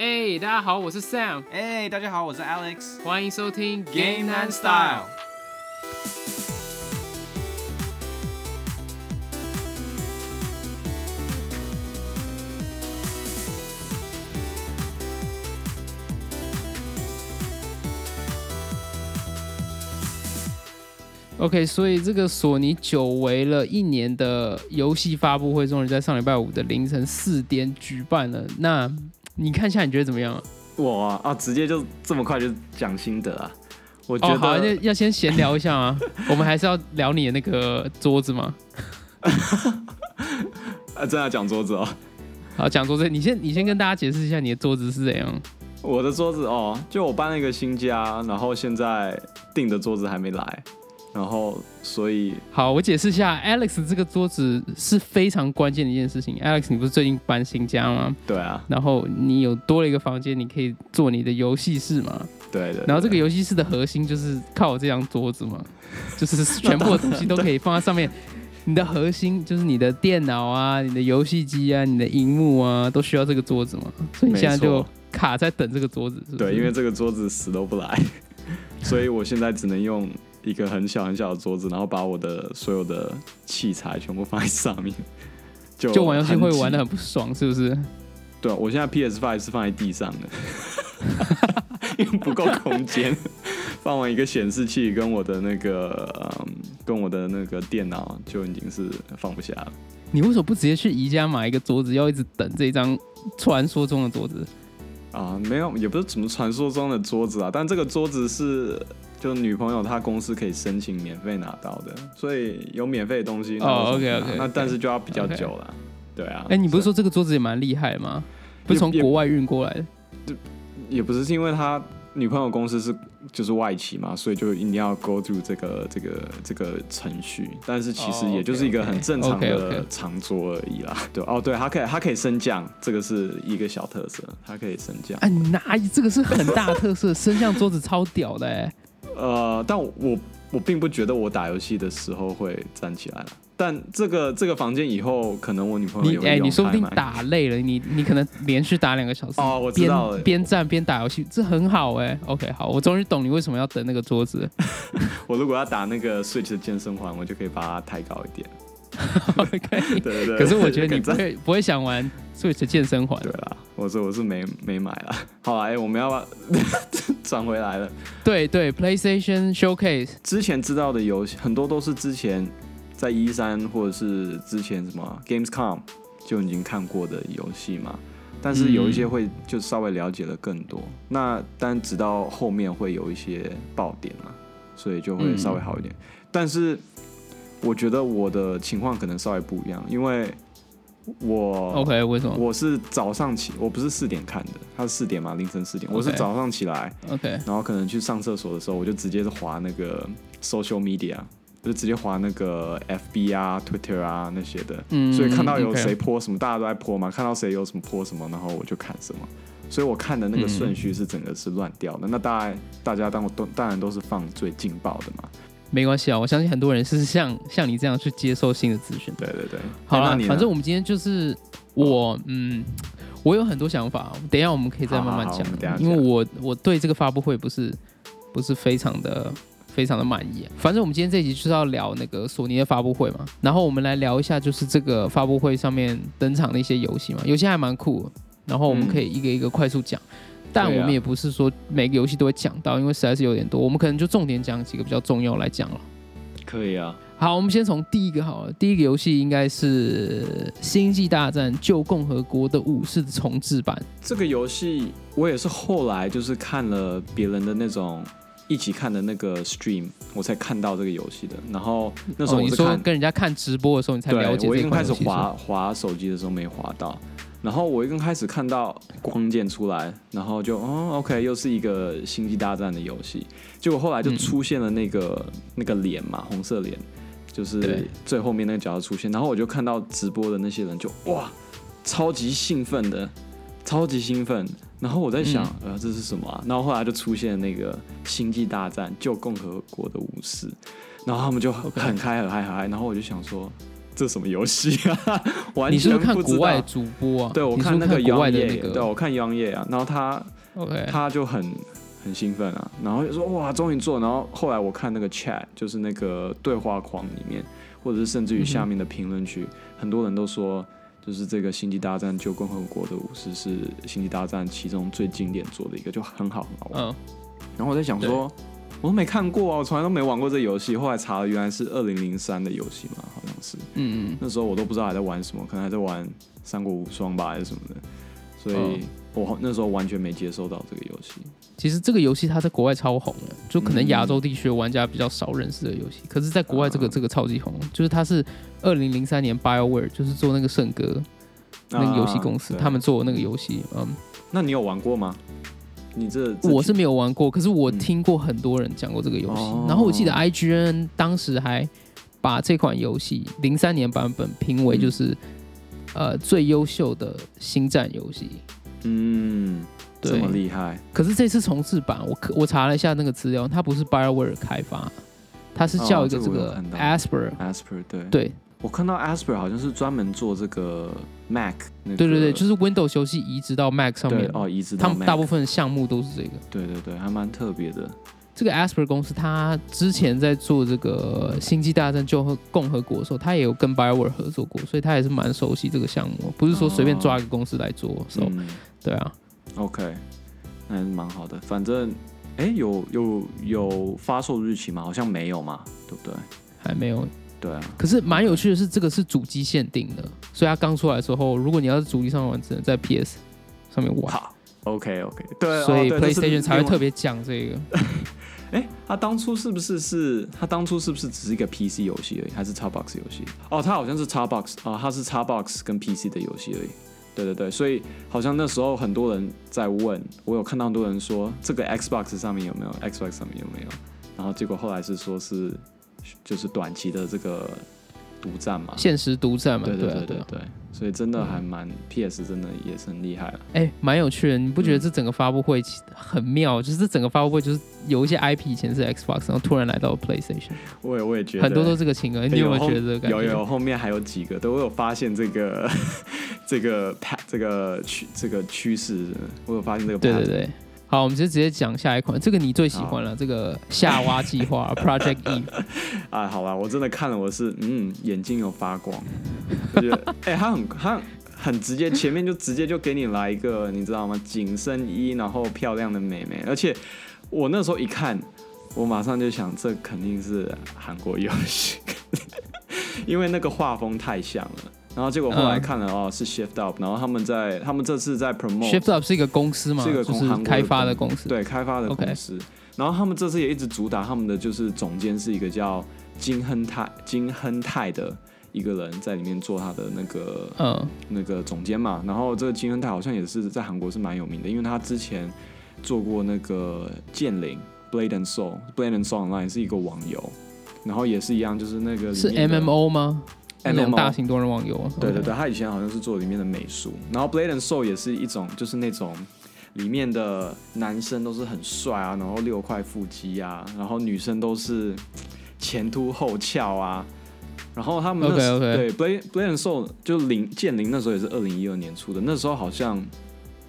哎、大家好，我是 Sam，哎、大家好，我是 Alex。欢迎收听 Game and Style。OK，所以这个索尼久违了一年的游戏发布会，终于在上礼拜五的凌晨四点举办了。那你看一下，你觉得怎么样啊？我啊啊，直接就这么快就讲心得啊？我觉哦，好，得、那要先闲聊一下啊。我们还是要聊你的那个桌子吗？啊，真的要讲桌子哦。好，讲桌子，你先你先跟大家解释一下你的桌子是怎样。我的桌子哦，就我搬了一个新家，然后现在订的桌子还没来，然后所以好，我解释一下，Alex 这个桌子是非常关键的一件事情。Alex，你不是最近搬新家吗？对啊，然后你有多了一个房间，你可以做你的游戏室嘛？对的。然后这个游戏室的核心就是靠我这张桌子嘛，就是全部的东西都可以放在上面。你的核心就是你的电脑啊、你的游戏机啊、你的荧幕啊，都需要这个桌子嘛。所以你现在就卡在等这个桌子，是不是？对，因为这个桌子死都不来，所以我现在只能用一个很小很小的桌子，然后把我的所有的器材全部放在上面，就就玩游戏会玩的很不爽，是不是？对，我现在 PS Five 是放在地上的，因为不够空间。放完一个显示器跟我的那个，嗯，跟我的那个电脑就已经是放不下了。你为什么不直接去宜家买一个桌子，要一直等这张传说中的桌子？啊，没有，也不是什么传说中的桌子啊，但这个桌子是就女朋友她公司可以申请免费拿到的，所以有免费的东西。那哦为什么不拿 OK，OK，OK 那但是就要比较 OK 久了。对啊，哎、你不是说这个桌子也蛮厉害吗？不是从国外运过来的？也不是是因为他女朋友公司是就是外企嘛，所以就一定要 go through 这个这个这个程序，但是其实哦也就是一个很正常的长桌而已啦。对哦，对，它可以它可以升降，这个是一个小特色，它可以升降。哎，哪这个是很大的特色，升降桌子超屌的哎、呃，但我我并不觉得我打游戏的时候会站起来了。但这个这个房间以后可能我女朋友你哎、你说不定打累了，你你可能连续打两个小时哦我知边道了边站边打游戏，这很好哎、OK，好，我终于懂你为什么要等那个桌子。我如果要打那个 Switch 的健身环，我就可以把它抬高一点。OK，对对对。可是我觉得你不会不会想玩 Switch 健身环对。啦，我说我是没没买了。好啦，哎、我们要把 转回来了？对对，PlayStation Showcase，之前知道的游戏很多都是之前在一三或者是之前什么 Gamescom 就已经看过的游戏嘛，但是有一些会就稍微了解的更多。那但直到后面会有一些爆点嘛，所以就会稍微好一点。但是我觉得我的情况可能稍微不一样，因为我 OK，为什么我是早上起，我不是四点看的，他是四点嘛，凌晨四点。我是早上起来，？OK，然后可能去上厕所的时候，我就直接是滑那个 social media，就直接划那个 FB 啊、Twitter 啊那些的。嗯所以看到有谁 po 什么，大家都在 po 嘛，看到谁有什么 po 什么，然后我就看什么。所以我看的那个顺序是整个是乱掉的。那大家大家当都当然都是放最劲爆的嘛。没关系啊，我相信很多人是像 像你这样去接受新的资讯。对对对。好了，反正我们今天就是我，嗯，我有很多想法，等一下我们可以再慢慢讲因为我我对这个发布会不是不是非常的非常的满意、啊。反正我们今天这一集就是要聊那个索尼的发布会嘛，然后我们来聊一下就是这个发布会上面登场的一些游戏嘛，有些还蛮酷的，然后我们嗯可以一个一个快速讲。但我们也不是说每个游戏都会讲到，因为实在是有点多，我们可能就重点讲几个比较重要来讲了。可以啊。好，我们先从第一个好了。第一个游戏应该是《星际大战：旧共和国的武士》的重置版。这个游戏我也是后来就是看了别人的那种一起看的那个 stream，我才看到这个游戏的。然后那时候哦，你说跟人家看直播的时候，你才了解，我一这刚开始滑滑手机的时候没滑到，然后我一刚开始看到光剑出来，然后就哦，OK，又是一个星际大战的游戏。结果后来就嗯出现了那个、那个脸嘛，红色脸，就是最后面那个角色出现，然后我就看到直播的那些人就哇，超级兴奋的，超级兴奋。然后我在想，嗯呃，这是什么啊？然后后来就出现那个《星际大战：旧共和国的武士》，然后他们就很开很嗨很嗨，然后我就想说，这什么游戏啊？完你是全不是看不知道。国外主播啊？对，我看那个不是国外的那个对我看 Young Ye 啊，然后他，OK，他就很很兴奋啊，然后就说哇，终于做。然后后来我看那个 chat，就是那个对话框里面，或者是甚至于下面的评论区，很多人都说，就是这个《星际大战：救共和国的武士》是《星际大战》其中最经典做的一个，就很好很好玩。嗯，然后我在想说，我都没看过啊，我从来都没玩过这游戏。后来查了，原来是二零零三的游戏嘛，好像是。嗯嗯，那时候我都不知道还在玩什么，可能还在玩《三国无双》吧，还是什么的。所哦以我那时候完全没接受到这个游戏。其实这个游戏它在国外超红的，就可能亚嗯洲地区的玩家比较少认识的游戏，可是在国外这个啊这个超级红，就是它是二零零三年 BioWare 就是做那个圣歌那个游戏公司，啊他们做的那个游戏，嗯，那你有玩过吗？你这这我是没有玩过，可是我嗯。听过很多人讲过这个游戏。哦。然后我记得 IGN 当时还把这款游戏零三年版本评为就是、呃最优秀的星战游戏。嗯，对。这么厉害。可是这次重置版，我可我查了一下那个资料，它不是 BioWare 开发，它是叫一个哦这这个 Asper，、，Asper 对，对我看到 Asper 好像是专门做这个 Mac，那个、对对对，就是 Windows 游戏移植到 Mac 上面，哦，移植到他们 Mac 大部分项目都是这个。对对对，还蛮特别的。这个 Asper 公司，他之前在做这个《星际大战：救和共和国》的时候，他也有跟 BioWare 合作过，所以他也是蛮熟悉这个项目，不是说随便抓一个公司来做。所、以嗯对啊，，OK，那还是蛮好的。反正，哎，有有有发售日期吗？好像没有嘛，对不对？还没有。对啊，可是蛮有趣的是，这个是主机限定的，所以它刚出来的时候，如果你要是主机上玩，只能在 PS 上面玩，好，OK OK，对，所以 PlayStation 才会特别讲这个。哎，他当初是不是是？他当初是不是只是一个 PC 游戏而已，还是 Xbox 游戏？哦，他好像是 Xbox 啊、它是 Xbox 跟 PC 的游戏而已。对对对，所以好像那时候很多人在问，我有看到很多人说这个 Xbox 上面有没有，Xbox 上面有没有？然后结果后来是说是就是短期的这个独占嘛。现实独占嘛，对对啊对啊。对所以真的还蛮 PS 真的也是很厉害了。哎，蛮有趣的，你不觉得嗯这整个发布会很妙？就是这整个发布会就是有一些 IP 以前是 Xbox，然后突然来到了 PlayStation，我也我也觉得很多都是这个情况。你有没有觉得这个感觉？有有，后面还有几个都有发现这个 这个 pat 这个趋这个趋势，我有发现这个。对对对。好，我们就直接讲下一款，这个你最喜欢了，这个夏娃计划 Project Eve。啊，好吧，我真的看了，我是嗯眼睛有发光，我觉得 哎、他很他很直接，前面就直接就给你来一个，你知道吗？紧身衣，然后漂亮的美眉，而且我那时候一看，我马上就想，这肯定是韩国游戏，因为那个画风太像了。然后结果后来嗯看了、哦，是 Shift Up，然后他们在他们这次在 promote Shift Up 是一个公司嘛，是一个就是公韩国开发的公司。对开发的公司。然后他们这次也一直主打他们的就是总监是一个叫金亨泰金亨泰的一个人在里面做他的那个嗯，那个总监嘛。然后这个金亨泰好像也是在韩国是蛮有名的，因为他之前做过那个剑灵 Blade and Soul Blade and Soul Online 是一个网游，然后也是一样，就是那个是 MMO 吗？那种 MMO 大型多人网游。对对对，他以前好像是做里面的美术，然后 Blade and Soul 也是一种，就是那种里面的男生都是很帅啊，然后六块腹肌啊，然后女生都是前凸后翘啊，然后他们那 OK，OK。对 Blade Blade and Soul 就零剑灵那时候也是二零一二年出的，那时候好像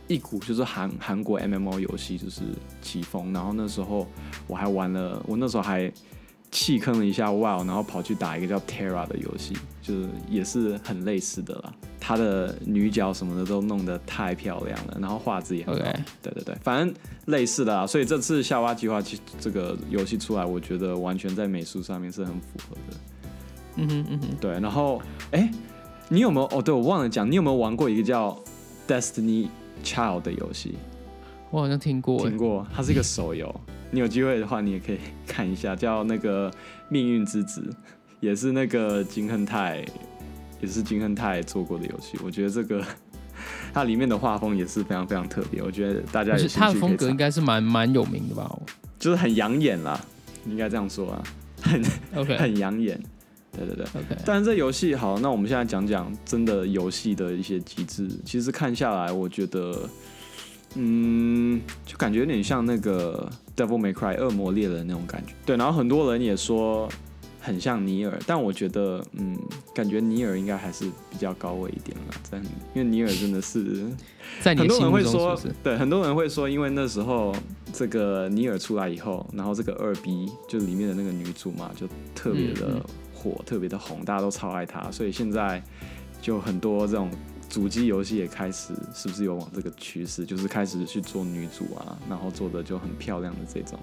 一股就是韩韩国 MMO 游戏就是起风，然后那时候我还玩了，我那时候还弃坑了一下 WoW，然后跑去打一个叫 Terra 的游戏，就是也是很类似的啦。她的女角什么的都弄得太漂亮了，然后画质也很好。OK 对对对，反正类似的啦。所以这次夏娃计划其这个游戏出来，我觉得完全在美术上面是很符合的。嗯哼嗯哼，对，然后哎，你有没有？哦，对我忘了讲，你有没有玩过一个叫 Destiny Child 的游戏？我好像听过。听过，它是一个手游。你有机会的话，你也可以看一下，叫那个《命运之子》，也是那个金亨泰，也是金亨泰做过的游戏。我觉得这个 它里面的画风也是非常非常特别，我觉得大家而且有兴趣可以他的风格应查，该是蛮蛮有名的吧就是很养眼啦，应该这样说啊，很？OK 很养眼。对对对。OK，但是这游戏好，那我们现在讲讲真的游戏的一些机制。其实看下来，我觉得，嗯，就感觉有点像那个《Devil May Cry》恶魔猎人那种感觉。对，然后很多人也说，很像尼尔，但我觉得，嗯，感觉尼尔应该还是比较高位一点了，在因为尼尔真的是 在你很多人会说是是？，对，很多人会说，因为那时候这个尼尔出来以后，然后这个二 B 就里面的那个女主嘛，就特别的嗯嗯火，特别的红，大家都超爱她，所以现在就很多这种主机游戏也开始是不是有往这个趋势，就是开始去做女主啊，然后做的就很漂亮的这种。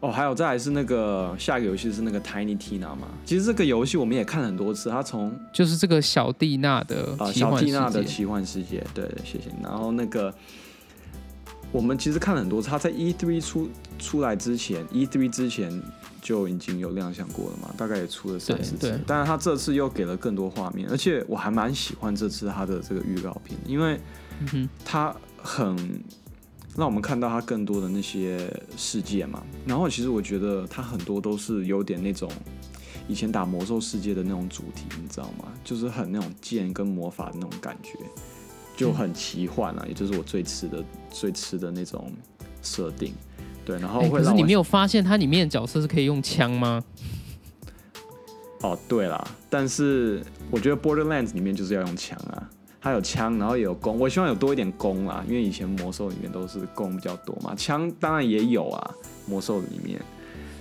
哦，还有再来是那个下一个游戏是那个 Tiny Tina 嘛，其实这个游戏我们也看了很多次，它从就是这个小蒂娜的啊，小蒂娜的，奇幻世界，对，谢谢。然后那个，我们其实看了很多次，他在 E 3出出来之前，E 3之前就已经有亮相过了嘛，大概也出了三四对对。次但是他这次又给了更多画面，而且我还蛮喜欢这次他的这个预告片，因为嗯哼，它很让我们看到他更多的那些世界嘛。然后其实我觉得他很多都是有点那种以前打魔兽世界的那种主题，你知道吗？就是很那种剑跟魔法的那种感觉，就很奇幻啊，也就是我最吃的最吃的那种设定。对，然后可是你没有发现它里面的角色是可以用枪吗？哦，对啦，但是我觉得 Borderlands 里面就是要用枪啊，它有枪，然后也有弓。我希望有多一点弓啦，因为以前魔兽里面都是弓比较多嘛，枪当然也有啊，魔兽里面。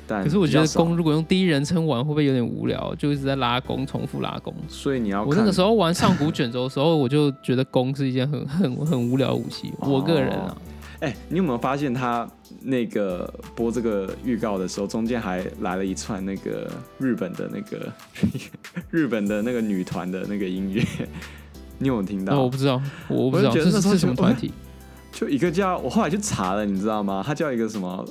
但可是我觉得弓，如果用第一人称玩，会不会有点无聊？就一直在拉弓，重复拉弓。所以你要我那个时候候玩上古卷轴的时候，我就觉得弓是一件很很很无聊的武器。我个人啊，哎、你有没有发现他那个播这个预告的时候，中间还来了一串那个日本的那个 日本的那个女团的那个音乐，你有没有听到？那我不知道，我不知道那时候这是是什么团体？就一个叫我后来去查了，你知道吗？它叫一个什么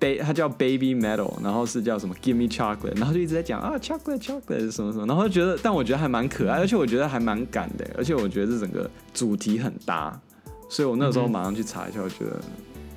ba，它叫 Baby Metal，然后是叫什么 Give Me Chocolate，然后就一直在讲啊 Chocolate Chocolate 什么什么，然后就觉得，但我觉得还蛮可爱，而且我觉得还蛮赶的，而且我觉得这整个主题很搭，所以我那时候马上去查一下，我觉得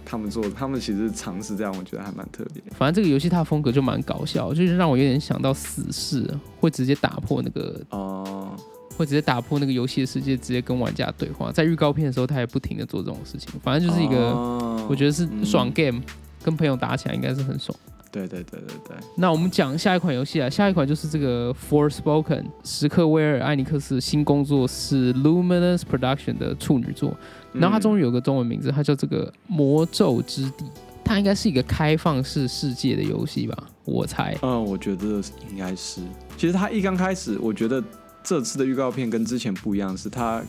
他们做，他们其实尝试这样，我觉得还蛮特别。反正这个游戏它的风格就蛮搞笑，就是让我有点想到死侍，会直接打破那个，哦、会直接打破那个游戏的世界，直接跟玩家对话。在预告片的时候，他也不停的做这种事情，反正就是一个，哦我觉得是爽嗯 game，、跟朋友打起来应该是很爽。对对对对对，那我们讲下一款游戏啊，下一款就是这个 Forspoken 史克威尔艾尼克斯新工作室 Luminous Production 的处女作，然后它终于于有个中文名字，它叫这个魔咒之地。它应该是一个开放式世界的游戏吧，我猜。嗯，我觉得应该是。其实它一刚开始，我觉得这次的预告片跟之前不一样，是它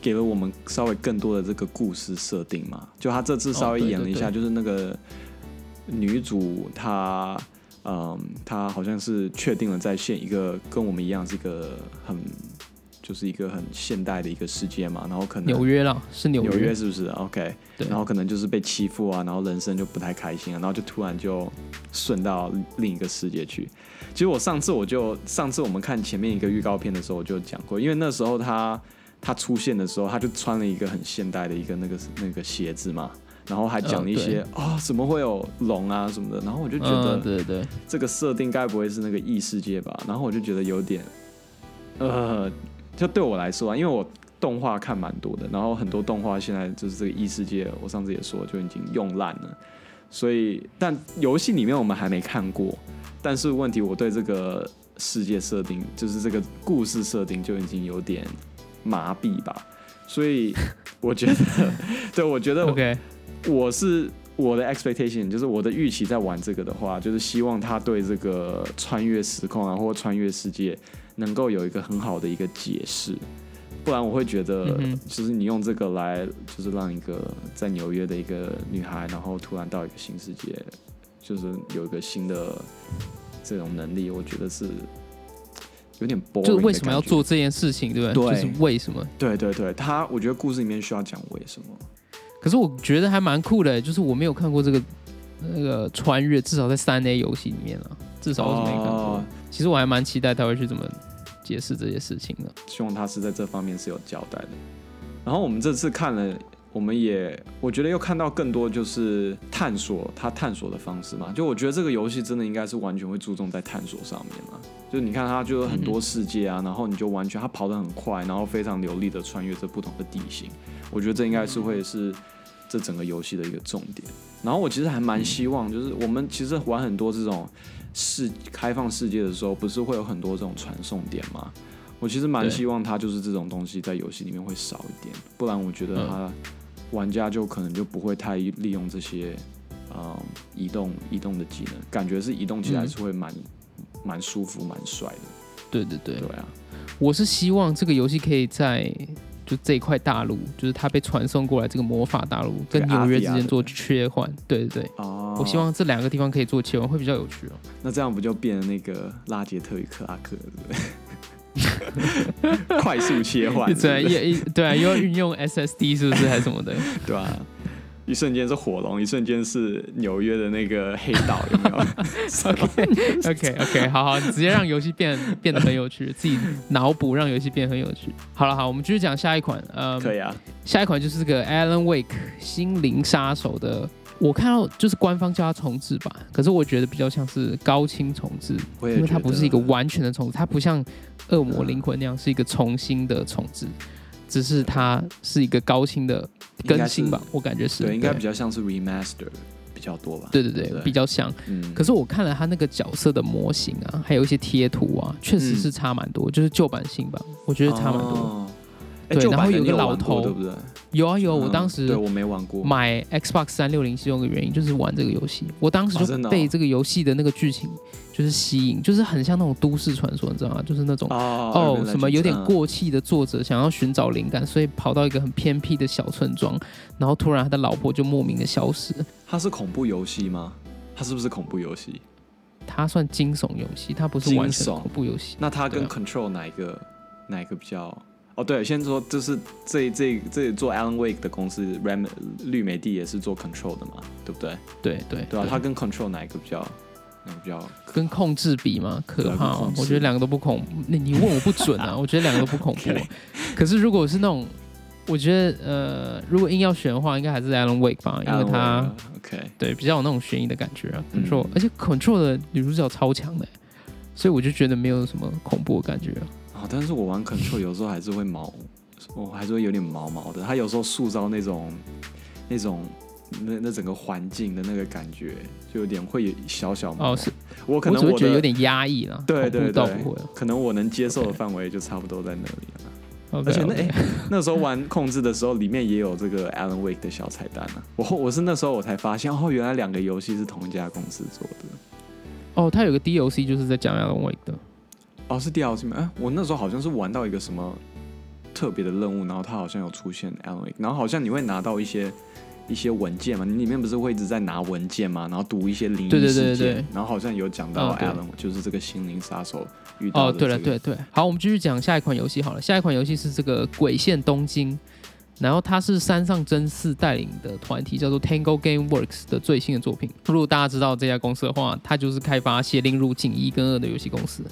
给了我们稍微更多的这个故事设定嘛。就他这次稍微演了一下，对就是那个女主她，嗯，她好像是确定了在现一个跟我们一样是一个很。就是一个很现代的一个世界嘛，然后可能纽约啦，是纽约纽约。约是不是？OK，对然后可能就是被欺负啊，然后人生就不太开心啊，然后就突然就顺到另一个世界去。其实我上次我就上次我们看前面一个预告片的时候我就讲过，因为那时候她他出现的时候，他就穿了一个很现代的一个那个那个鞋子嘛，然后还讲了一些啊、怎么会有龙啊什么的，然后我就觉得对对，这个设定该不会是那个异世界吧？然后我就觉得有点，呃，就对我来说啊，因为我动画看蛮多的，然后很多动画现在就是这个异世界，我上次也说就已经用烂了，所以但游戏里面我们还没看过，但是问题我对这个世界设定，就是这个故事设定就已经有点麻痹吧，所以我觉得，对我觉得 OK，我是我的 expectation，就是我的预期在玩这个的话，就是希望他对这个穿越时空啊，或穿越世界能够有一个很好的一个解释，不然我会觉得就是你用这个来，就是让一个在纽约的一个女孩，然后突然到一个新世界，就是有一个新的这种能力，我觉得是有点 boring 就是为什么？要做这件事情，对不对？对就是为什么？对对对，他我觉得故事里面需要讲为什么。可是我觉得还蛮酷的，就是我没有看过这个那个穿越，至少在三 A 游戏里面啊，至少我是没看过。其实我还蛮期待他会去怎么解释这些事情的。希望他是在这方面是有交代的。然后我们这次看了，我们也我觉得又看到更多就是探索他探索的方式嘛。就我觉得这个游戏真的应该是完全会注重在探索上面嘛。就你看它就有很多世界啊，然后你就完全它跑得很快，然后非常流利的穿越这不同的地形。我觉得这应该是会是这整个游戏的一个重点。然后我其实还蛮希望，就是我们其实玩很多这种世开放世界的时候，不是会有很多这种传送点吗？我其实蛮希望它就是这种东西在游戏里面会少一点，不然我觉得它玩家就可能就不会太利用这些嗯移动移动的技能，感觉是移动起来嗯是会蛮蛮舒服蛮帅的。对对对，对啊，我是希望这个游戏可以在就这一块大陆，就是它被传送过来这个魔法大陆跟这个纽约之间做切换。对对对，哦，我希望这两个地方可以做切换，会比较有趣哦。那这样不就变成那个拉杰特与克拉克了，对不对？快速切换，对啊，是不是也对啊，又要运用 SSD 是不是还是什么的？对吧、一瞬间是火龙，一瞬间是纽约的那个黑道，有没有？OK OK，好好，你直接让游戏变变得很有趣，自己脑补让游戏变得很有趣。好了，好，我们继续讲下一款，呃，可以啊，下一款就是这个 Alan Wake 心灵杀手的，我看到就是官方叫它重置吧，可是我觉得比较像是高清重置，因为它不是一个完全的重置，它不像恶魔灵魂那样是一个重新的重置，只是它是一个高清的更新吧，我感觉是对，应该比较像是 remaster 比较多吧？对对对对对比较像。嗯，可是我看了它那个角色的模型啊，还有一些贴图啊，确实是差蛮多，就是旧版新版，我觉得差蛮多。哦。哎对然后有个老头对不对？有啊有，我嗯当时对我没玩过，买 Xbox 三六零其中一个原因就是玩这个游戏，我当时就被这个游戏的那个剧情就是吸引，就是很像那种都市传说，你知道吗？就是那种哦哦什么有点，过气的作者想要寻找灵感，所以跑到一个很偏僻的小村庄，然后突然他的老婆就莫名的消失。嗯它是恐怖游戏吗？它是不是恐怖游戏？它算惊悚游戏，它不是完全恐怖游戏。那它跟 Control 哪一个哪一个比较？哦，对，先说就是这这这做 Alan Wake 的公司 Ram 绿美帝也是做 Control 的嘛，对不对？对对对啊，它跟 Control 哪一个比较？比较？跟控制比嘛，可怕我觉得两个都不恐，你你问我不准啊，我觉得两个都不恐怖。可是如果是那种，我觉得呃，如果硬要选的话，应该还是 Alan Wake 吧，因为他对比较有那种悬疑的感觉啊。嗯 Control，而且 Control 的女主角超强的，所以我就觉得没有什么恐怖的感觉啊。啊，但是我玩 Control 有时候还是会毛，我还是会有点毛毛的。它有时候塑造那种那种那那整个环境的那个感觉，就有点会有小小毛毛。哦，是我可能我的觉得有点压抑了，对对对。可能我能接受的范围就差不多在那里了。而且那哎、那时候玩控制的时候，里面也有这个 Alan Wake 的小彩蛋啊。我后我是那时候我才发现，哦，原来两个游戏是同一家公司做的。哦，它有个 DLC 就是在讲 Alan Wake 的。哦，是 DLC 吗？哎、我那时候好像是玩到一个什么特别的任务，然后它好像有出现 Alan Wake，然后好像你会拿到一些一些文件嘛，你里面不是会一直在拿文件嘛，然后读一些灵对对对异事件，对然后好像有讲到 Alan，、就是这个心灵杀手遇到哦，的、对了，对，对，好，我们继续讲下一款游戏好了。下一款游戏是这个《鬼线东京》，然后它是山上真嗣带领的团体叫做 Tango Game Works 的最新的作品。如果大家知道这家公司的话，它就是开发《邪灵入境》一跟二的游戏公司，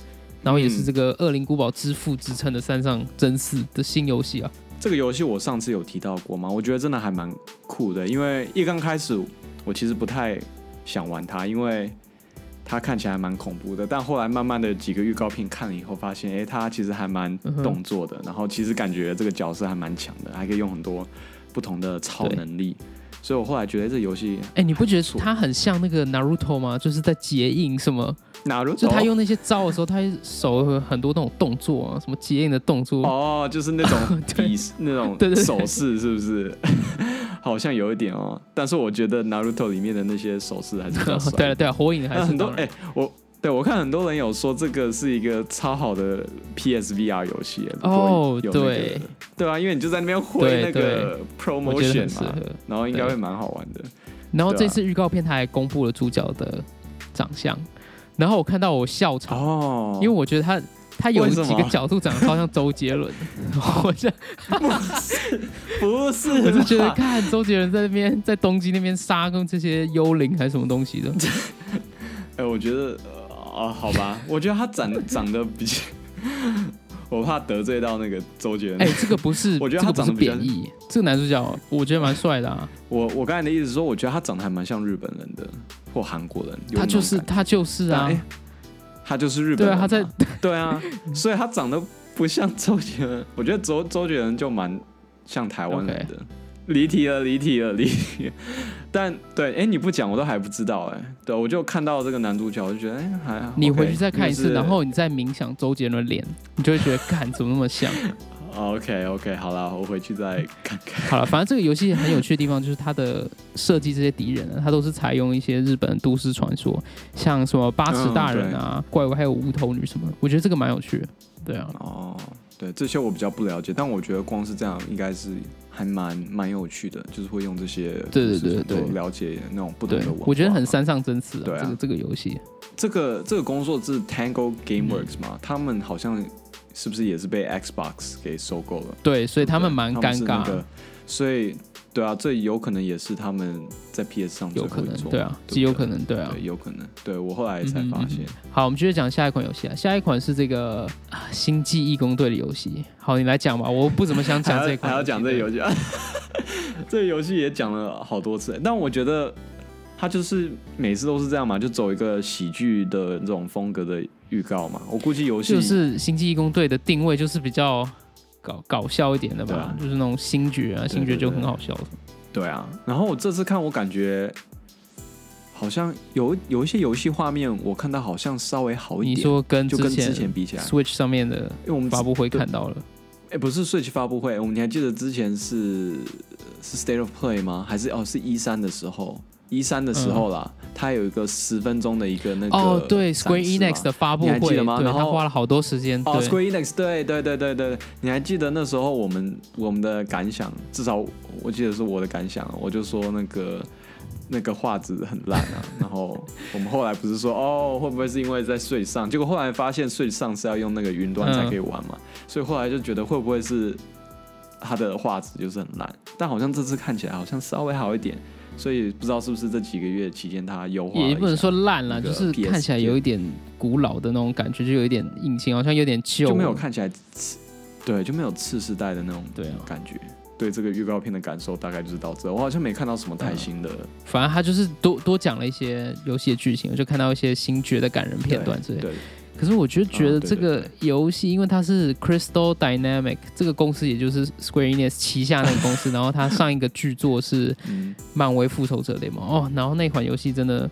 然后也是这个《恶灵古堡之父》之称的山上真嗣的新游戏啊。这个游戏我上次有提到过吗？我觉得真的还蛮酷的，因为一刚开始我其实不太想玩它，因为它看起来蛮恐怖的。但后来慢慢的几个预告片看了以后，发现哎，诶它其实还蛮动作的，然后其实感觉这个角色还蛮强的，还可以用很多不同的超能力。所以我后来觉得这游戏哎，你不觉得错它很像那个 Naruto 吗？就是在结印什么，哪如就他用那些招的时候，他手有很多那种动作啊，什么结印的动作。哦，就是那种 对比那种对对对手势，是不是？好像有一点哦，但是我觉得 Naruto 里面的那些手势还是比较 帅。对了对了，火影还是很多哎、我对我看很多人有说这个是一个超好的 PSVR 游戏哦有那个对 对啊，因为你就在那边挥对那个 promotion 嘛，然后应该会蛮好玩的。然后这次预告片他还公布了主角的长相，然后我看到我笑场，哦，因为我觉得他他有几个角度长得超像周杰伦，我就不是，我就觉得看周杰伦在那边在东京那边杀跟这些幽灵还是什么东西的，哎、我觉得呃啊，好吧，我觉得他长长得比较，我怕得罪到那个周杰伦。哎，这个不是，我觉得他长得比较贬义，这个男主角我觉得蛮帅的啊，我我刚才的意思是说，我觉得他长得还蛮像日本人的，或韩国人。他就是他就是啊他就是日本人嘛。对啊，他在 对啊，所以他长得不像周杰伦。我觉得周周杰伦就蛮像台湾人的 离题了，离题了，离题了。但对，哎、你不讲我都还不知道，哎，对，我就看到这个男主角，我就觉得，哎、还好。你回去再看一次，就是然后你再冥想周杰伦脸，你就会觉得，看怎么那么像？OK OK，好了，我回去再看看。好了，反正这个游戏很有趣的地方就是它的设计这些敌人呢，它都是采用一些日本都市传说，像什么八尺大人啊、怪物还有无头女什么的，我觉得这个蛮有趣的。对啊，哦，对，这些我比较不了解，但我觉得光是这样应该是还蛮蛮有趣的，就是会用这些对对对了解那种不同的文化。我觉得很山上真次啊，对啊这个这个游戏。这个这个工作是 Tango GameWorks 嘛，他们好像是不是也是被 Xbox 给收购了？对，所以他们对蛮尴尬的，所以对啊，这有可能也是他们在 PS 上有可能对啊，不极有可能对啊。对，有可能。对我后来才发现，好，我们接着讲下一款游戏啊，下一款是这个啊星际义工队的游戏。好，你来讲吧，我不怎么想讲这款，还要讲这个游戏，这个游戏也讲了好多次，但我觉得它就是每次都是这样嘛，就走一个喜剧的这种风格的预告嘛。我估计游戏就是星际义工队的定位就是比较搞搞笑一点的吧，啊就是那种星爵啊，对星爵就很好笑的。对啊，然后我这次看我感觉。好像有有一些游戏画面，我看到好像稍微好一点你，说跟就跟之前比起来，Switch 上面的因为我们发布会看到了，哎、不是 Switch 发布会，我们你还记得之前是是 State of Play 吗？还是哦是一三的时候？一三的时候啦，他有一个十分钟的一个那个嗯哦，对，Square Enix 的发布你还记得吗然后他花了好多时间，哦，，Square Enix，对对对对对，你还记得那时候我们我们的感想？至少我记得是我的感想，我就说那个那个画质很烂啊。然后我们后来不是说哦，会不会是因为在 Switch 上？结果后来发现 Switch 上是要用那个云端才可以玩嘛，所以后来就觉得会不会是它的画质就是很烂？但好像这次看起来好像稍微好一点。所以不知道是不是这几个月期间它优化也不能说烂了，就是看起来有一点古老的那种感觉，就有一点引擎好像有点旧，就没有看起来次，对，就没有次世代的那种对啊感觉。对这个预告片的感受大概就是到这，我好像没看到什么太新的反正他就是多多讲了一些游戏的剧情，我就看到一些星爵的感人片段之类的。对，可是我就觉得这个游戏，因为它是 Crystal Dynamic 这个公司，也就是 Square Enix 旗下那个公司，然后它上一个巨作是嗯，漫威复仇者联盟哦，然后那款游戏真的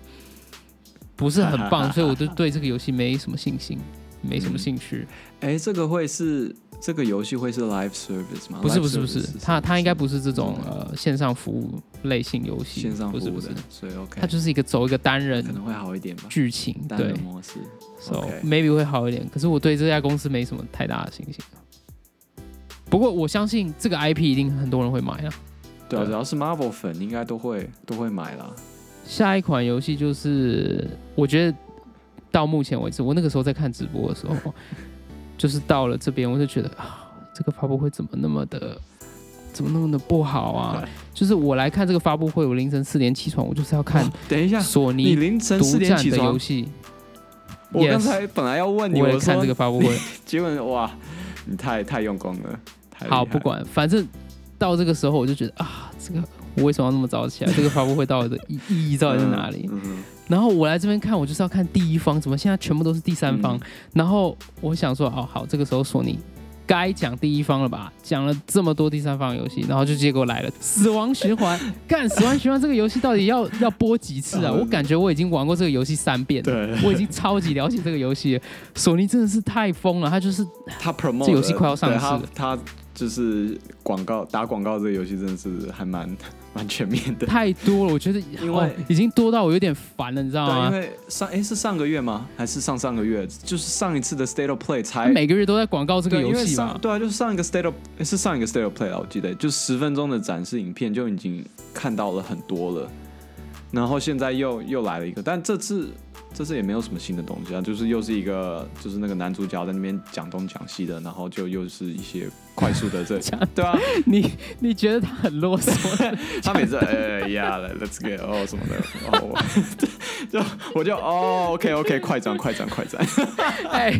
不是很棒，所以我就对这个游戏没什么信心，没什么兴趣。哎，这个会是这个游戏会是 live service 吗？不是不是不是它它应该不是这种呃线上服务类型游戏，线上服务的不是不是，，所以 OK，它就是一个走一个单人可能会好一点吧，剧情，对单人模式。，so maybe 会好一点。可是我对这家公司没什么太大的信心。不过我相信这个 IP 一定很多人会买啊。对啊，只要是 Marvel 粉，应该都会都会买啦。下一款游戏就是我觉得到目前为止，我那个时候在看直播的时候，就是到了这边，我就觉得啊，这个发布会怎么那么的，怎么那么的不好啊？就是我来看这个发布会，我凌晨四点起床，我就是要看哦等一下，索尼凌晨四独占点起床的游，戏。我刚才本来要问你，我看这个发布会。结果哇，你太太用功了，太好，不管，反正到这个时候我就觉得啊，这个我为什么要那么早起来？这个发布会到底的意意义到底在哪里？嗯嗯然后我来这边看，我就是要看第一方，怎么现在全部都是第三方？嗯然后我想说，哦，好，这个时候索尼该讲第一方了吧？讲了这么多第三方游戏，然后就结果来了《死亡循环》。干，《死亡循环》这个游戏到底要要播几次啊？嗯我感觉我已经玩过这个游戏三遍了。对，我已经超级了解这个游戏了，索尼真的是太疯了，他就是他 promote 这游戏快要上市他就是广告打广告，这个游戏真的是还蛮蛮全面的。太多了，我觉得因为哦已经多到我有点烦了，你知道对，因？为上哎是上个月吗？还是上上个月？就是上一次的 State of Play 才每个月都在广告这个，游戏嘛。上对啊，就是上一个 State of 是上一个 State of Play 啊，我记得就十分钟的展示影片就已经看到了很多了，然后现在又又来了一个，但这次这次也没有什么新的东西啊，就是又是一个就是那个男主角在那边讲东讲西的，然后就又是一些快速的这 讲对啊，你你觉得他很啰嗦？他每次哎呀，Let's get 哦什么的，哦，就我就哦 OK OK 快转快转快转，哎，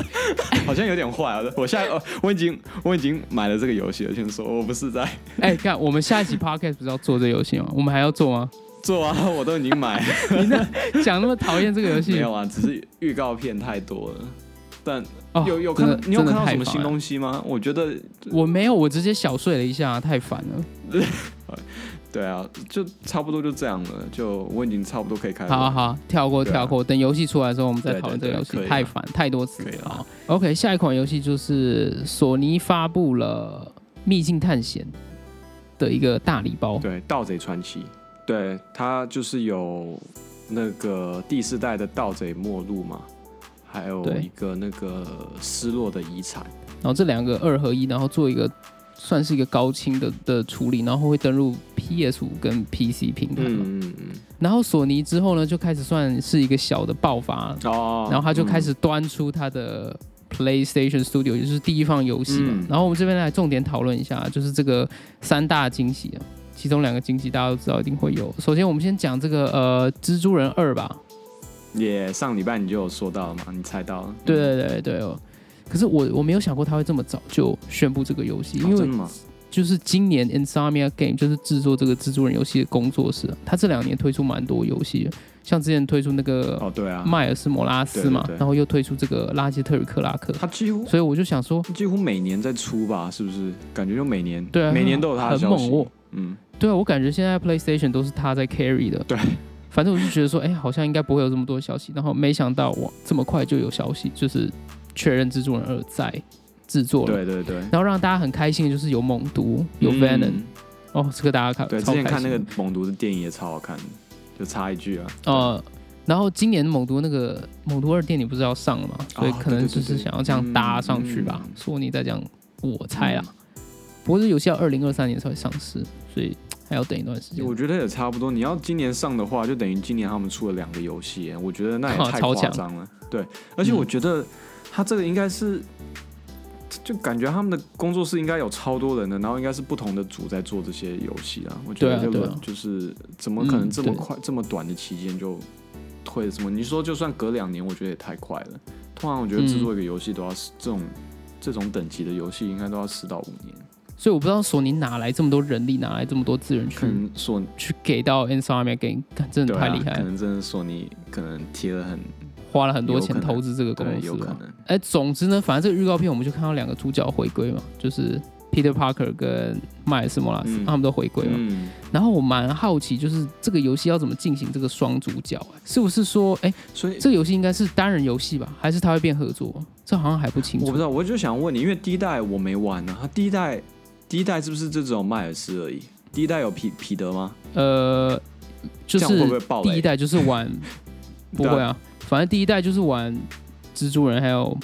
好像有点坏啊！我现在哦，我已经我已经买了这个游戏了，先说我不是在哎，看我们下一集 podcast 不是要做这个游戏吗？我们还要做吗？做啊，我都已经买了，你那讲那么讨厌这个游戏，没有啊，只是预告片太多了。但哦有有看你有看到什么新东西吗？我觉得我没有，我直接小睡了一下，太烦了。对啊，就差不多就这样了。就我已经差不多可以开。好好好，跳过啊跳过，等游戏出来的时候我们再对讨论这个游戏太烦太多词可以啊了。好 OK，下一款游戏就是索尼发布了《秘境探险》的一个大礼包。对，盗贼传奇，对，它就是有那个第四代的盗贼末路嘛，还有一个那个失落的遗产。然后这两个二合一，然后做一个算是一个高清的的处理，然后会登入 PS 五跟 PC 平台嘛。嗯嗯然后索尼之后呢，就开始算是一个小的爆发，嗯，哦，然后他就开嗯始端出他的 PlayStation Studio，也就是第一方游戏嘛。嗯然后我们这边来重点讨论一下，就是这个三大惊喜啊，其中两个惊喜大家都知道一定会有。首先我们先讲这个呃蜘蛛人二吧，也上礼拜你就有说到了嘛，你猜到了，对对对对哦。可是我我没有想过他会这么早就宣布这个游戏，嗯，因为？就是今年 Insomnia Game 就是制作这个蜘蛛人游戏的工作室啊，他这两年推出蛮多游戏，像之前推出那个哦，对啊，迈尔斯摩拉斯嘛，然后又推出这个拉杰特与克拉克，他几乎所以我就想说，几乎每年在出吧，是不是？感觉就每年，对啊每年都有他的消息。很猛哦嗯，对啊，我感觉现在 PlayStation 都是他在 carry 的。对，反正我就觉得说，哎、好像应该不会有这么多消息，然后没想到哇，这么快就有消息，就是确认制作人二在制作了。对对对，然后让大家很开心的就是有猛毒，有 Venom，、嗯哦，这个大家看，对，之前看那个猛毒的电影也超好看的，就插一句啊，呃，然后今年猛毒那个猛毒二电影不是要上了嘛，所以可能就是想要这样搭上去吧。索尼在这样，我猜啦。不过这游戏要二零二三年才会上市，所以还要等一段时间。我觉得也差不多。你要今年上的话，就等于今年他们出了两个游戏，我觉得那也太夸张了。对，而且我觉得他这个应该是，就感觉他们的工作室应该有超多人的，然后应该是不同的组在做这些游戏啊。我觉得这个就是怎么可能这么快、这么短的期间就退了什么？你说就算隔两年，我觉得也太快了。通常我觉得制作一个游戏都要这种、这种等级的游戏，应该都要四到五年。所以我不知道索尼哪来这么多人力，哪来这么多资源去索去给到 Insomnia Game，干真的太厉害了，可能真的索尼可能贴了很花了很多钱投资这个公对，司嘛。有可能。哎，总之呢，反正这个预告片我们就看到两个主角回归嘛，就是 Peter Parker 跟迈尔斯莫拉斯、嗯他们都回归嘛。嗯，然后我蛮好奇，就是这个游戏要怎么进行这个双主角、哎是不是说，哎，所以这个游戏应该是单人游戏吧，还是它会变合作？这好像还不清楚。我不知道，我就想问你，因为第一代我没玩呢、它第一代第一代是不是就只有迈尔斯而已？第一代有彼彼得吗？呃，就是会爆第一代就是玩，不会啊，反正第一代就是玩蜘蛛人还有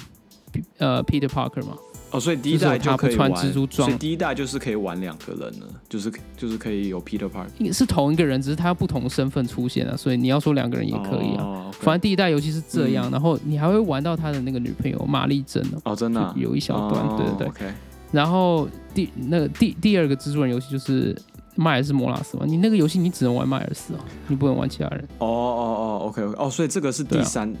呃 Peter Parker 嘛，哦，所以第一代就是他可以玩蜘蛛装。所以第一代就是可以玩两个人了，就是就是可以有 Peter Parker 是同一个人，只是他不同身份出现啊，所以你要说两个人也可以啊。哦反正第一代游戏是这样，嗯。然后你还会玩到他的那个女朋友玛丽珍哦，哦，真的啊、有一小段，哦对对对。然后第那个第第二个蜘蛛人游戏就是迈尔斯摩拉斯嘛，你那个游戏你只能玩迈尔斯啊，你不能玩其他人，哦哦哦，OK OK，哦，所以这个是第三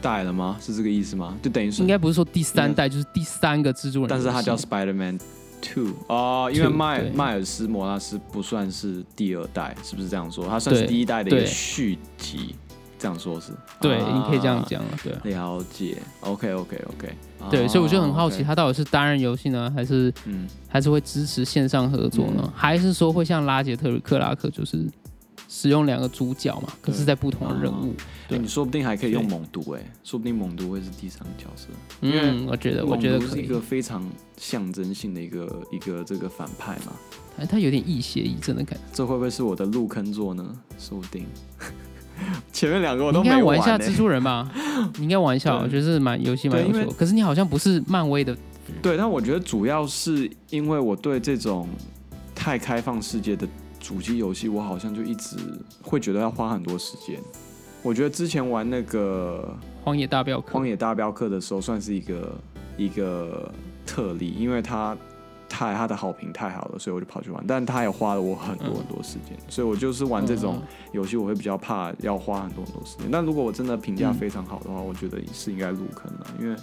代了吗？是这个意思吗？就等于说应该不是说第三代，就是第三个蜘蛛人，但是它叫 Spider-Man Two 哦，因为迈迈尔斯摩拉斯不算是第二代，是不是这样说？它算是第一代的一个续集，这样说是？对，啊你可以这样。讲啊，对啊。了解，OK OK OK，对，所以我就很好奇，他它到底是单人游戏呢，还是嗯，还是会支持线上合作呢？嗯还是说会像拉杰特与克拉克，就是使用两个主角嘛，可是在不同的任务？哎，对你说不定还可以用对猛毒，哎，说不定猛毒会是第三个角色，因为嗯，我觉得我觉得是一个。非常象征性的一个一个这个反派嘛，哎，他有点亦邪亦正的感觉。这会不会是我的入坑作呢？说不定。前面两个我都没应该玩一下欸蜘蛛人吧？你应该玩一下，我觉得是蛮游戏蛮因为趣。可是你好像不是漫威的，对，但我觉得主要是因为我对这种太开放世界的主机游戏，我好像就一直会觉得要花很多时间。我觉得之前玩那个荒野大镖《客荒》野大镖客》的时候，算是一个一个特例，因为它太它的好评太好了，所以我就跑去玩。但它也花了我很多嗯很多时间，所以我就是玩这种嗯游戏，我会比较怕要花很多很多时间。但如果我真的评价嗯非常好的话，我觉得是应该入坑了，因为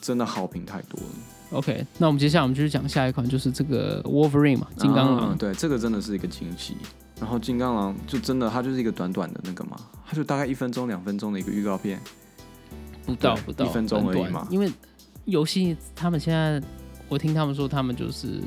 真的好评太多了。OK，那我们接下来我们继续讲下一款，就是这个 Wolverine 嘛，金刚狼。啊对，这个真的是一个惊喜。然后金刚狼就真的，它就是一个短短的那个嘛，它就大概一分钟、两分钟的一个预告片。不到不到一分钟而已嘛因为游戏他们现在，我听他们说，他们就是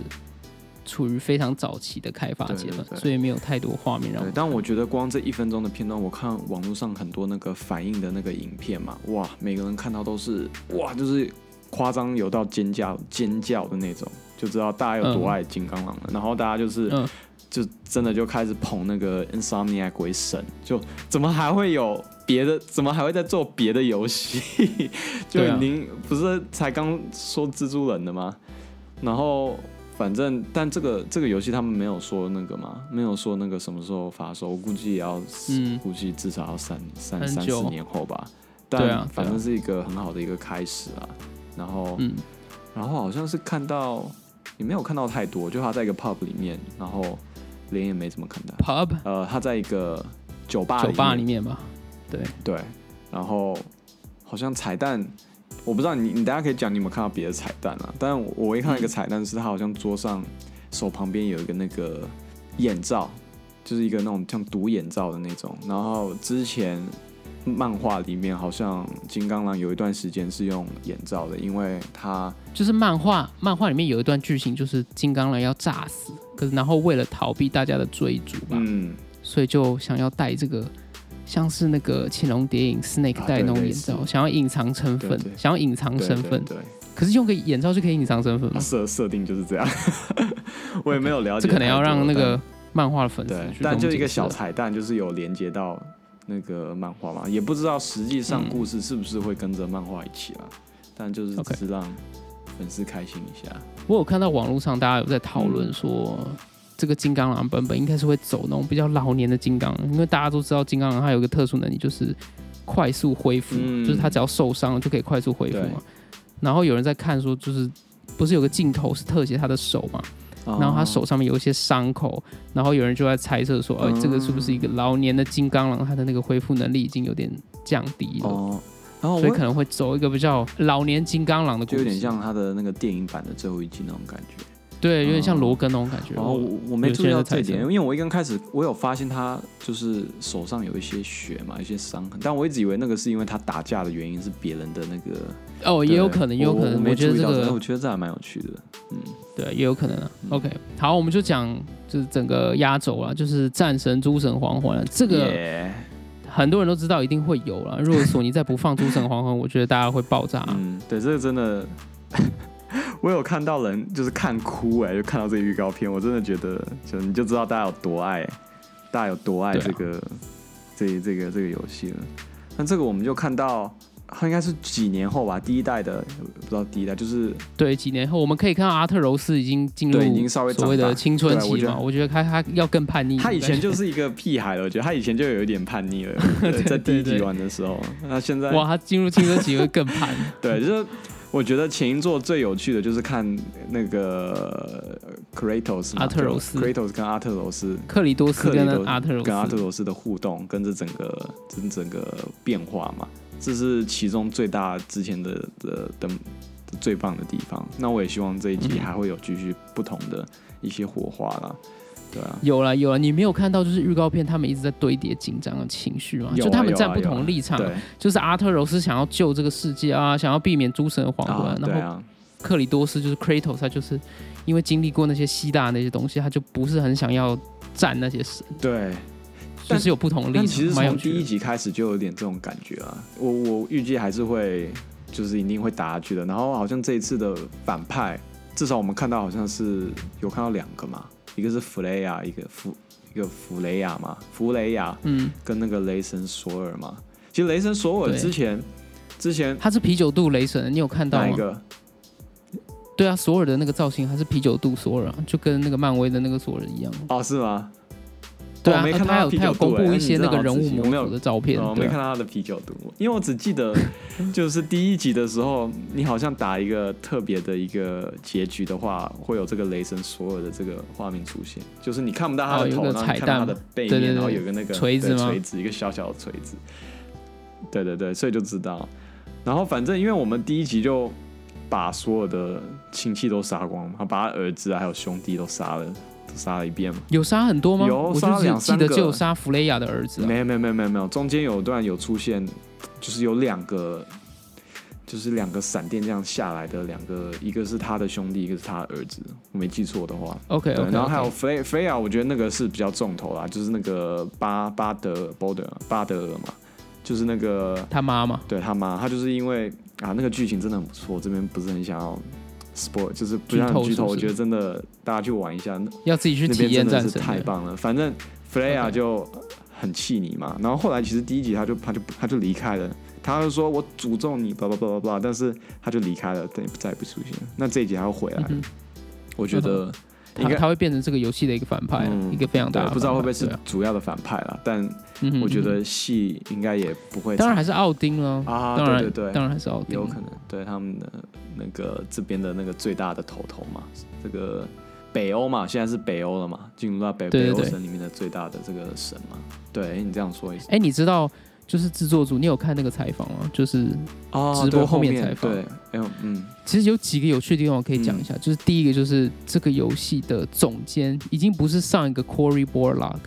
处于非常早期的开发阶段，所以没有太多画面让。但我觉得光这一分钟的片段，我看网络上很多那个反应的那个影片嘛，哇，每个人看到都是哇，就是夸张有到尖叫尖叫的那种，就知道大家有多爱金刚狼了。然后大家就是、嗯就真的就开始捧那个 Insomniac 为神，就怎么还会有别的？怎么还会在做别的游戏？就您不是才刚说蜘蛛人的吗？然后反正，但这个这个游戏他们没有说那个嘛，没有说那个什么时候发售，我估计也要，嗯估计至少要三三三四年后吧。对啊但反正是一个很好的一个开始啊。然后，嗯，然后好像是看到也没有看到太多，就他在一个 pub 里面，然后脸也没怎么看到。pub 呃，他在一个酒吧酒吧里面吧，对，对，然后好像彩蛋，我不知道你你大家可以讲你有没有看到别的彩蛋啊？但我我一看到一个彩蛋是他好像桌上手旁边有一个那个眼罩，就是一个那种像独眼罩的那种。然后之前漫画里面好像金刚狼有一段时间是用眼罩的，因为他就是漫画漫画里面有一段剧情，就是金刚狼要炸死，可是然后为了逃避大家的追逐吧，嗯所以就想要戴这个。像是那个《潜龙谍影》Snake 啊戴那种眼罩，想要隐藏身份对对，想要隐藏身份。对对可是用个眼罩就可以隐藏身份吗？他设设定就是这样，我也没有了解。这可能要让那但个漫画的粉丝但就一个小彩蛋，就是有连接到那个漫画嘛，也不知道实际上嗯故事是不是会跟着漫画一起啦，但就是只是让粉丝开心一下。我有看到网络上大家有在讨嗯论说，这个金刚狼版本应该是会走那种比较老年的金刚狼，因为大家都知道金刚狼它有一个特殊能力，就是快速恢复，嗯。就是它只要受伤了就可以快速恢复嘛。然后有人在看说，就是不是有个镜头是特写他的手嘛，然后他手上面有一些伤口，然后有人就在猜测说，哎、嗯这个是不是一个老年的金刚狼，他的那个恢复能力已经有点降低了，哦，然后所以可能会走一个比较老年金刚狼的故事，就有点像他的那个电影版的最后一集那种感觉。对，有点像哦罗根那种感觉。然后我我没有注意到这一点，因为我一刚开始我有发现他就是手上有一些血嘛，一些伤痕，但我一直以为那个是因为他打架的原因是别人的那个，哦，也有可能，也有可能。我没觉得这个，我个觉得这还蛮有趣的。嗯，对，也有可能啊。嗯 OK，好，我们就讲就是整个压轴啊，就是战神诸神黄昏了。这个很多人都知道一定会有了。如果索尼再不放诸神黄昏，我觉得大家会爆炸。嗯，对，这个真的，我有看到人就是看哭哎、就看到这个预告片，我真的觉得，就你就知道大家有多爱，大家有多爱这个、这这个这个游戏了。那这个我们就看到，它应该是几年后吧，第一代的不知道第一代就是对，几年后我们可以看到阿特柔斯已经进入对已经稍微所谓的青春期嘛。我觉得他他要更叛逆。他以前就是一个屁孩了，我觉得他以前就有一点叛逆了，对在第一集玩的时候，那现在哇，他进入青春期会更叛。对，就是我觉得前一座最有趣的就是看那个呃 Kratos 阿特柔斯。就，Kratos 跟阿特柔斯，克里多斯跟阿特柔斯。跟阿特柔斯的互动，跟这整个这整个变化嘛，这是其中最大之前的的的的最棒的地方。那我也希望这一集嗯。还会有继续不同的一些火花啦，对啊。有了有了，你没有看到就是预告片，他们一直在堆叠紧张的情绪吗？啊就他们站不同的立场，对就是阿特柔斯想要救这个世界啊，想要避免诸神的黄昏，啊，对然后啊，克里多斯就是 Kratos，他就是因为经历过那些希腊那些东西，他就不是很想要战那些神，对。就是有不同的立场，但其实。从第一集开始就有点这种感觉啊，我我预计还是会就是一定会打下去的。然后好像这一次的反派，至少我们看到好像是有看到两个嘛，一个是弗雷亚，一个弗一个弗雷亚嘛，弗雷亚嗯，跟那个雷神索尔嘛。其实雷神索尔之前之前他是啤酒肚雷神，你有看到吗？哪一个？对啊，索尔的那个造型还是啤酒肚索尔啊，就跟那个漫威的那个索尔一样。哦，是吗？对啊，没看到他有啤酒他有公布一些那个人物模仔细我没有组的照片，哦，对啊没看到他的啤酒肚，因为我只记得就是第一集的时候，你好像打一个特别的一个结局的话，会有这个雷神所有的这个画面出现，就是你看不到他的头，然后你看到他的背面，然后有个那个锤子锤子，一个小小的锤子。对对对，所以就知道。然后反正因为我们第一集就把所有的亲戚都杀光嘛，把他儿子啊还有兄弟都杀了，都杀了一遍吗。有杀很多吗？有杀记两三个得只有杀弗雷亚的儿子、啊。没有没有没有没有没有，中间有段有出现，就是有两个，就是两个闪电这样下来的两个，一个是他的兄弟，一个是他的儿子，我没记错的话。OK 然后还有弗弗雷亚，我觉得那个是比较重头啦，就是那个巴巴德波德巴德尔嘛，就是那个他妈嘛，对他妈，他就是因为啊那个剧情真的很不错，我这边不是很想要 spoil，就是不像剧透，我觉得真的大家去玩一下，那要自己去那体边真的是验战神。太棒了。反正 flaya 就很气你嘛，然后后来其实第一集他就他就他就离开了，他就说我诅咒你，叭叭叭叭叭，但是他就离开了，再再也不出现了。那这一集他又回来了，嗯我觉得他他会变成这个游戏的一个反派，嗯一个非常大的不知道会不会是主要的反派啦，但我觉嗯得戏应该也不会当然还是奥丁了，啊，当然对对对，当然还是奥丁，有可能对他们的那个这边的那个最大的头头嘛，这个北欧嘛，现在是北欧了嘛，进入到北欧神里面的最大的这个神嘛。对你这样说一下哎，你知道就是制作组，你有看那个采访吗？就是哦直播后后面采访。对，嗯。其实有几个有趣的地方我可以讲一下，就是第一个就是这个游戏的总监已经不是上一个 Cory Borlaug，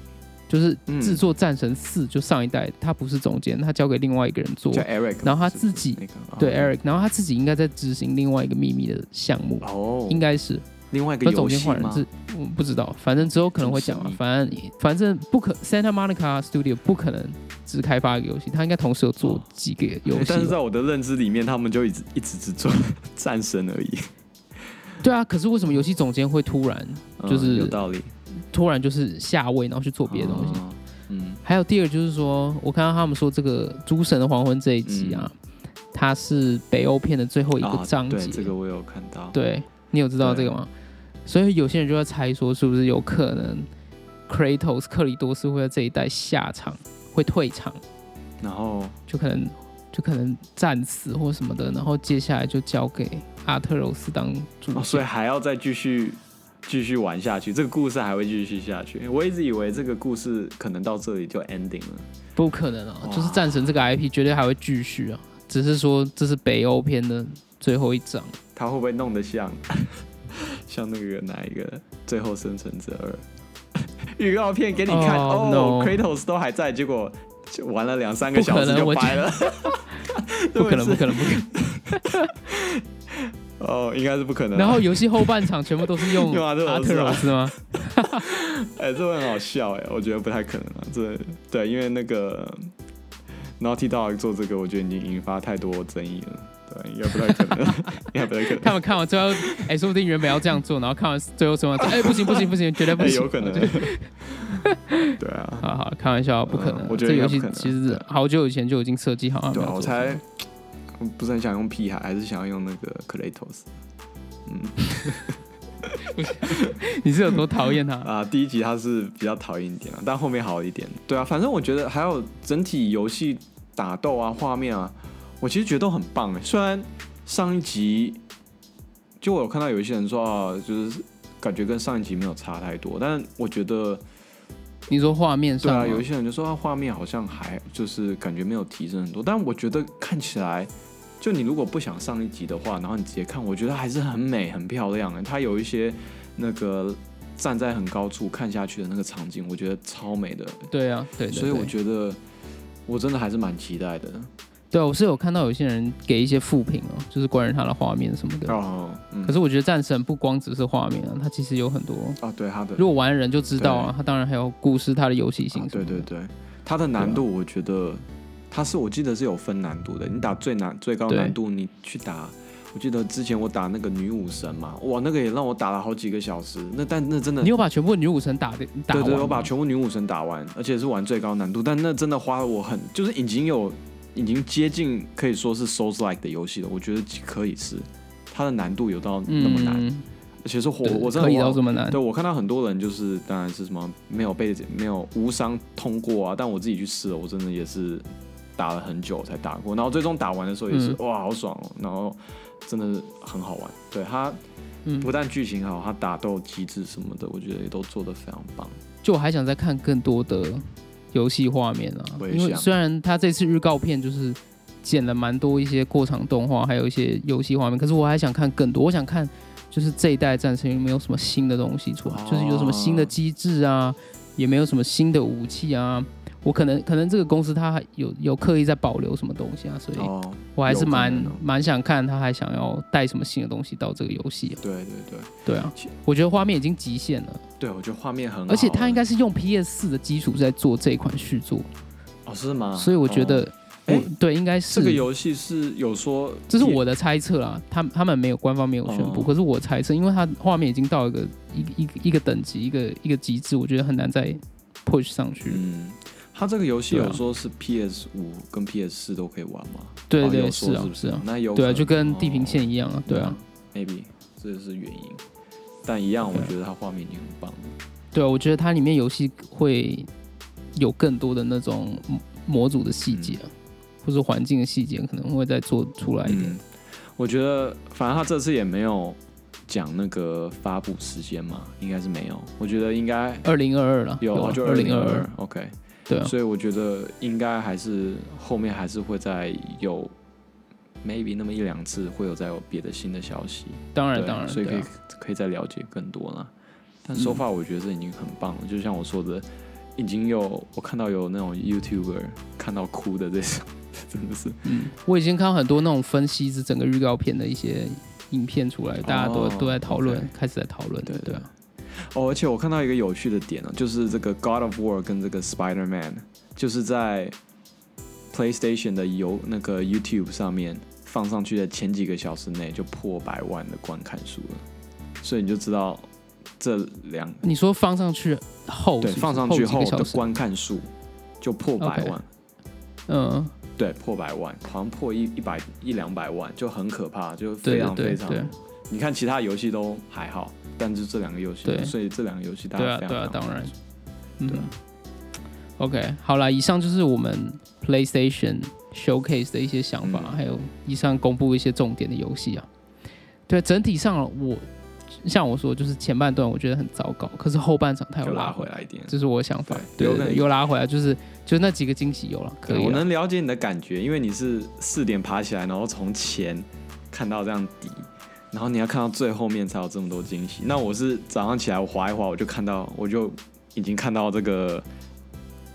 就是嗯制作《战神四》就上一代，他不是总监，他交给另外一个人做。叫。Eric，然后他自己那个？对哦。Eric，然后他自己应该在执行另外一个秘密的项目，哦，应该是。另外一个可总游戏吗？监换人是我不知道，反正之后可能会讲啊。反正反正不可 Santa Monica Studio 不可能只开发一个游戏，他应该同时有做哦几个游戏吧。但是在我的认知里面，他们就一直一直只做 战神而已，对啊，可是为什么游戏总监会突然嗯就是有道理，突然就是下位，然后去做别的东西？哦嗯还有第二就是说，我看到他们说这个《诸神的黄昏》这一集啊，它是北欧片的最后一个啊章节。对这个我有看到，对你有知道这个吗？所以有些人就在猜说，是不是有可能 Kratos 克里多斯会在这一代下场，会退场，然后就可能就可能战死或什么的，然后接下来就交给阿特柔斯当主哦，所以角。还要再继续继续玩下去，这个故事还会继续下去。我一直以为这个故事可能到这里就 ending 了。不可能啊，就是战神这个 IP 绝对还会继续啊，只是说这是北欧篇的最后一章。他会不会弄得像 像那个哪一个《最后生存者二》预告片给你看哦哦 no，Kratos 都还在，结果就玩了两三个小时就掰了。不可能，不可能，不可能。哦，应该是不可能啊。然后游戏后半场全部都是用用阿特阿特柔斯啊柔斯吗？哎、这会很好笑哎，我觉得不太可能啊。这对，因为那个 Naughty Dog 做这个，我觉得已经引发太多争议了。对，应该不太可能，应该不太可能。他们看完最后，哎，说不定原本要这样做，然后看完最后说完，哎，不行不行不行，绝对不哎，行，有可能。对啊，好好开玩笑，不可能我觉得这游戏其实对好久以前就已经设计好了。对我猜我不是很想用屁孩，还是想要用那个 Kratos。嗯你是有多讨厌他？啊，第一集他是比较讨厌一点啊，但后面好一点。对啊，反正我觉得还有整体游戏打斗啊、画面啊，我其实觉得都很棒哎。虽然上一集就我有看到有一些人说啊，就是感觉跟上一集没有差太多，但我觉得你说画面对啊，有一些人就说啊，画面好像还就是感觉没有提升很多，但我觉得看起来，就你如果不想上一集的话，然后你直接看，我觉得还是很美、很漂亮的。它有一些那个站在很高处看下去的那个场景，我觉得超美的，对啊，对对所以我觉得我真的还是蛮期待的。对啊，我是有看到有些人给一些负评哦，就是关于他的画面什么的。哦，嗯可是我觉得战神不光只是画面啊，它其实有很多，啊，对他的如果玩的人就知道啊，它当然还有故事、它的游戏性。对对对，它的难度我觉得它是我记得是有分难度的。你打最难最高难度，你去打，我记得之前我打那个女武神嘛，哇，那个也让我打了好几个小时。那但那真的你，有把全部女武神打的打完吗？对对，我把全部女武神打完，而且是玩最高难度，但那真的花了我很，就是已经有已经接近可以说是 Souls like 的游戏了。我觉得可以是它的难度有到那么难，嗯，而且是火，我真的可以到这么难。对，我看到很多人就是，当然是什么没有被没有无伤通过啊，但我自己去试了，我真的也是打了很久才打过，然后最终打完的时候也是、嗯哇好爽哦，然后真的是很好玩。对它嗯不但剧情好，它打斗机制什么的，我觉得也都做得非常棒。就我还想再看更多的游戏画面啊因为虽然他这次预告片就是剪了蛮多一些过场动画，还有一些游戏画面，可是我还想看更多，我想看就是这一代战神有没有什么新的东西出来，哦就是有什么新的机制啊，也没有什么新的武器啊。我可能可能这个公司它有有刻意在保留什么东西啊，所以哦，我还是蛮蛮想看他还想要带什么新的东西到这个游戏啊。对对对对啊，我觉得画面已经极限了，对，我觉得画面很好，而且他应该是用 PS 四的基础在做这款续作，哦是吗？所以我觉得哦哎我对应该是这个游戏是有说，这是我的猜测啦，他他们没有官方没有宣布，哦可是我猜测，因为它画面已经到一个一个一个一个等级，一个一个极致，我觉得很难再 push 上去。嗯，他这个游戏有说是 PS 五跟 PS 四都可以玩吗？对对是啊是不是啊，那有对啊，就跟地平线哦一样啊，对啊，maybe 这是原因，但一样，我觉得它画面已经很棒了。对啊，我觉得它里面游戏会有更多的那种模组的细节啊，或是环境的细节，可能会再做出来一点。嗯，我觉得反正他这次也没有讲那个发布时间嘛，应该是没有。我觉得应该二零二二了，有啊，就二零二二二，，OK。对啊，所以我觉得应该还是后面还是会再有 maybe 那么一两次会有再有别的新的消息。当然当然，所以可以啊可以再了解更多了。但嗯 so far 我觉得这已经很棒了，就像我说的，已经有我看到有那种 YouTuber 看到哭的这种，真的是。嗯，我已经看到很多那种分析这整个预告片的一些影片出来，大家都、哦都在讨论开始在讨论，对对。啊，哦，而且我看到一个有趣的点呢、就是这个 God of War 跟这个 Spider Man，就是在 PlayStation 的游那个 YouTube 上面放上去的前几个小时内就破百万的观看数了，所以你就知道这两你说放上去后对放上去后的观看数就破百万。嗯，对，破百万，好像破一一百一两百万，就很可怕，就非对对常非常。对。对你看其他游戏都还好，但是这两个游戏，对。所以这两个游戏大对啊对家非常非常啊当然对。啊 OK，好了，以上就是我们 PlayStation Showcase 的一些想法，嗯。还有以上公布一些重点的游戏啊。对，整体上我像我说，就是前半段我觉得很糟糕，可是后半场他有拉拉回来，一点。这是我的想法。对对又拉回来，就是就那几个惊喜有了，可以了。我能了解你的感觉，因为你是四点爬起来，然后从前看到这样底，然后你要看到最后面才有这么多惊喜。那我是早上起来我滑一滑，我就看到，我就已经看到这个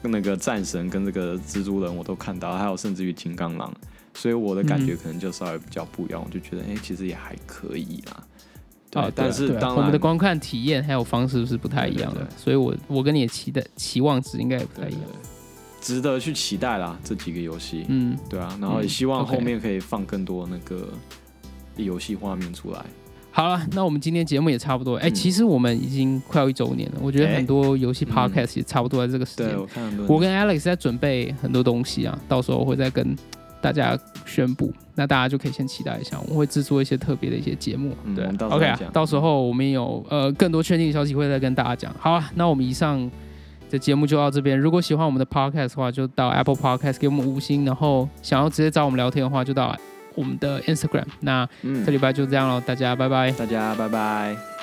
那个战神跟这个蜘蛛人我都看到，还有甚至于金刚狼，所以我的感觉嗯可能就稍微比较不一样，我就觉得哎、其实也还可以啦。对，啊，但是当然我们的观看体验还有方式是不太一样的所以我我跟你的期待期望值应该也不太一样。值得去期待啦，这几个游戏。嗯，对啊，然后也嗯希望后面可以放更多那个游戏画面出来。好了，那我们今天节目也差不多。哎、嗯其实我们已经快要一周年了，我觉得哎很多游戏嗯 podcast 也差不多在这个时间。对，我看很多我跟 Alex 在准备很多东西啊，到时候会再跟大家宣布，那大家就可以先期待一下，我们会制作一些特别的一些节目。对嗯我们到时候 o k 啊，到时候我们有呃更多确定的消息会再跟大家讲。好啊，那我们以上的节目就到这边。如果喜欢我们的 podcast 的话，就到 Apple Podcast 给我们五星，然后想要直接找我们聊天的话，就到我们的 Instagram。那嗯这礼拜就这样了，大家拜拜。大家拜拜。